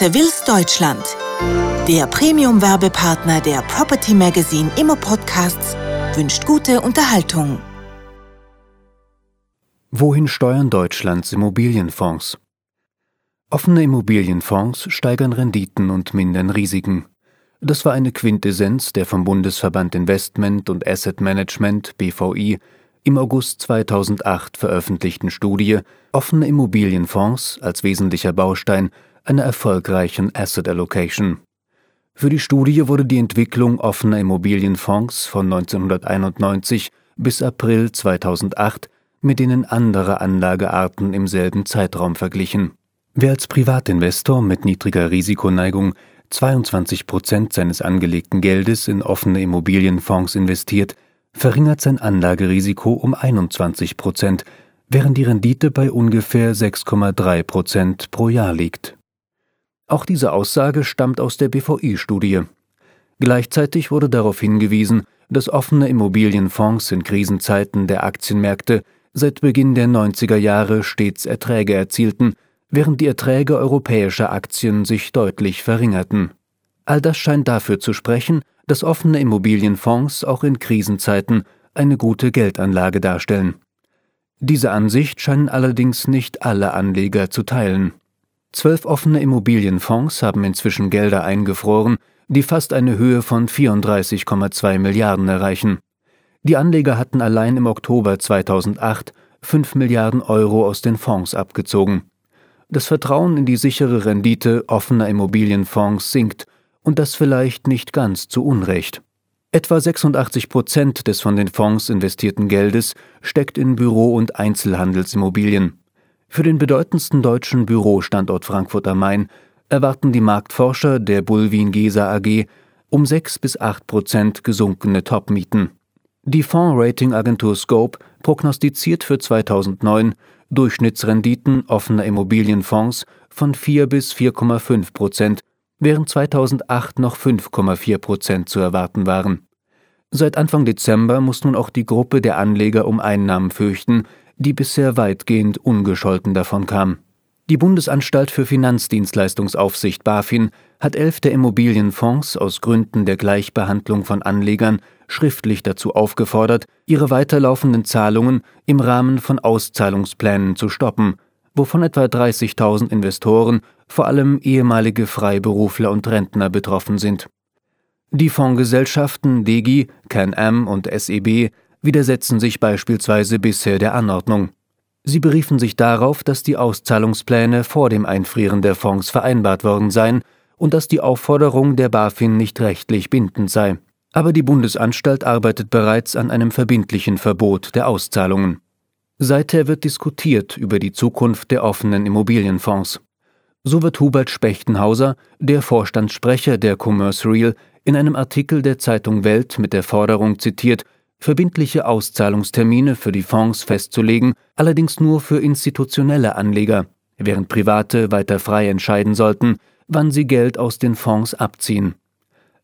Seville's Deutschland, der Premium-Werbepartner der Property Magazine Immo Podcasts, wünscht gute Unterhaltung. Wohin steuern Deutschlands Immobilienfonds? Offene Immobilienfonds steigern Renditen und mindern Risiken. Das war eine Quintessenz der vom Bundesverband Investment und Asset Management BVI im August 2008 veröffentlichten Studie Offene Immobilienfonds als wesentlicher Baustein einer erfolgreichen Asset Allocation. Für die Studie wurde die Entwicklung offener Immobilienfonds von 1991 bis April 2008 mit denen anderer Anlagearten im selben Zeitraum verglichen. Wer als Privatinvestor mit niedriger Risikoneigung 22 Prozent seines angelegten Geldes in offene Immobilienfonds investiert, verringert sein Anlagerisiko um 21 Prozent, während die Rendite bei ungefähr 6,3 Prozent pro Jahr liegt. Auch diese Aussage stammt aus der BVI-Studie. Gleichzeitig wurde darauf hingewiesen, dass offene Immobilienfonds in Krisenzeiten der Aktienmärkte seit Beginn der 90er Jahre stets Erträge erzielten, während die Erträge europäischer Aktien sich deutlich verringerten. All das scheint dafür zu sprechen, dass offene Immobilienfonds auch in Krisenzeiten eine gute Geldanlage darstellen. Diese Ansicht scheinen allerdings nicht alle Anleger zu teilen. Zwölf offene Immobilienfonds haben inzwischen Gelder eingefroren, die fast eine Höhe von 34,2 Milliarden erreichen. Die Anleger hatten allein im Oktober 2008 5 Milliarden Euro aus den Fonds abgezogen. Das Vertrauen in die sichere Rendite offener Immobilienfonds sinkt und das vielleicht nicht ganz zu Unrecht. Etwa 86 Prozent des von den Fonds investierten Geldes steckt in Büro- und Einzelhandelsimmobilien. Für den bedeutendsten deutschen Bürostandort Frankfurt am Main erwarten die Marktforscher der Bulwin Gesa AG um 6 bis 8 Prozent gesunkene Topmieten. Die Fondsratingagentur Scope prognostiziert für 2009 Durchschnittsrenditen offener Immobilienfonds von 4 bis 4,5 Prozent während 2008 noch 5,4 Prozent zu erwarten waren. Seit Anfang Dezember muss nun auch die Gruppe der Anleger um Einnahmen fürchten, die bisher weitgehend ungescholten davon kam. Die Bundesanstalt für Finanzdienstleistungsaufsicht BaFin hat elf der Immobilienfonds aus Gründen der Gleichbehandlung von Anlegern schriftlich dazu aufgefordert, ihre weiterlaufenden Zahlungen im Rahmen von Auszahlungsplänen zu stoppen wovon etwa 30.000 Investoren, vor allem ehemalige Freiberufler und Rentner betroffen sind. Die Fondsgesellschaften DEGI, CanAm und SEB widersetzen sich beispielsweise bisher der Anordnung. Sie beriefen sich darauf, dass die Auszahlungspläne vor dem Einfrieren der Fonds vereinbart worden seien und dass die Aufforderung der BaFin nicht rechtlich bindend sei. Aber die Bundesanstalt arbeitet bereits an einem verbindlichen Verbot der Auszahlungen. Seither wird diskutiert über die Zukunft der offenen Immobilienfonds. So wird Hubert Spechtenhauser, der Vorstandssprecher der Commerce Real, in einem Artikel der Zeitung Welt mit der Forderung zitiert, verbindliche Auszahlungstermine für die Fonds festzulegen, allerdings nur für institutionelle Anleger, während Private weiter frei entscheiden sollten, wann sie Geld aus den Fonds abziehen.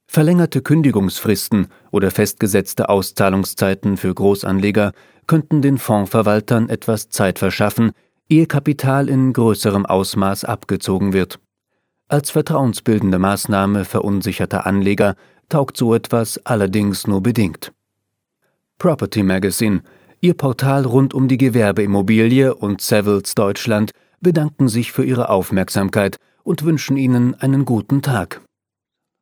Verlängerte Kündigungsfristen oder festgesetzte Auszahlungszeiten für Großanleger könnten den Fondsverwaltern etwas Zeit verschaffen, ehe Kapital in größerem Ausmaß abgezogen wird. Als vertrauensbildende Maßnahme verunsicherter Anleger taugt so etwas allerdings nur bedingt. Property Magazine, Ihr Portal rund um die Gewerbeimmobilie und Savills Deutschland, bedanken sich für Ihre Aufmerksamkeit und wünschen Ihnen einen guten Tag.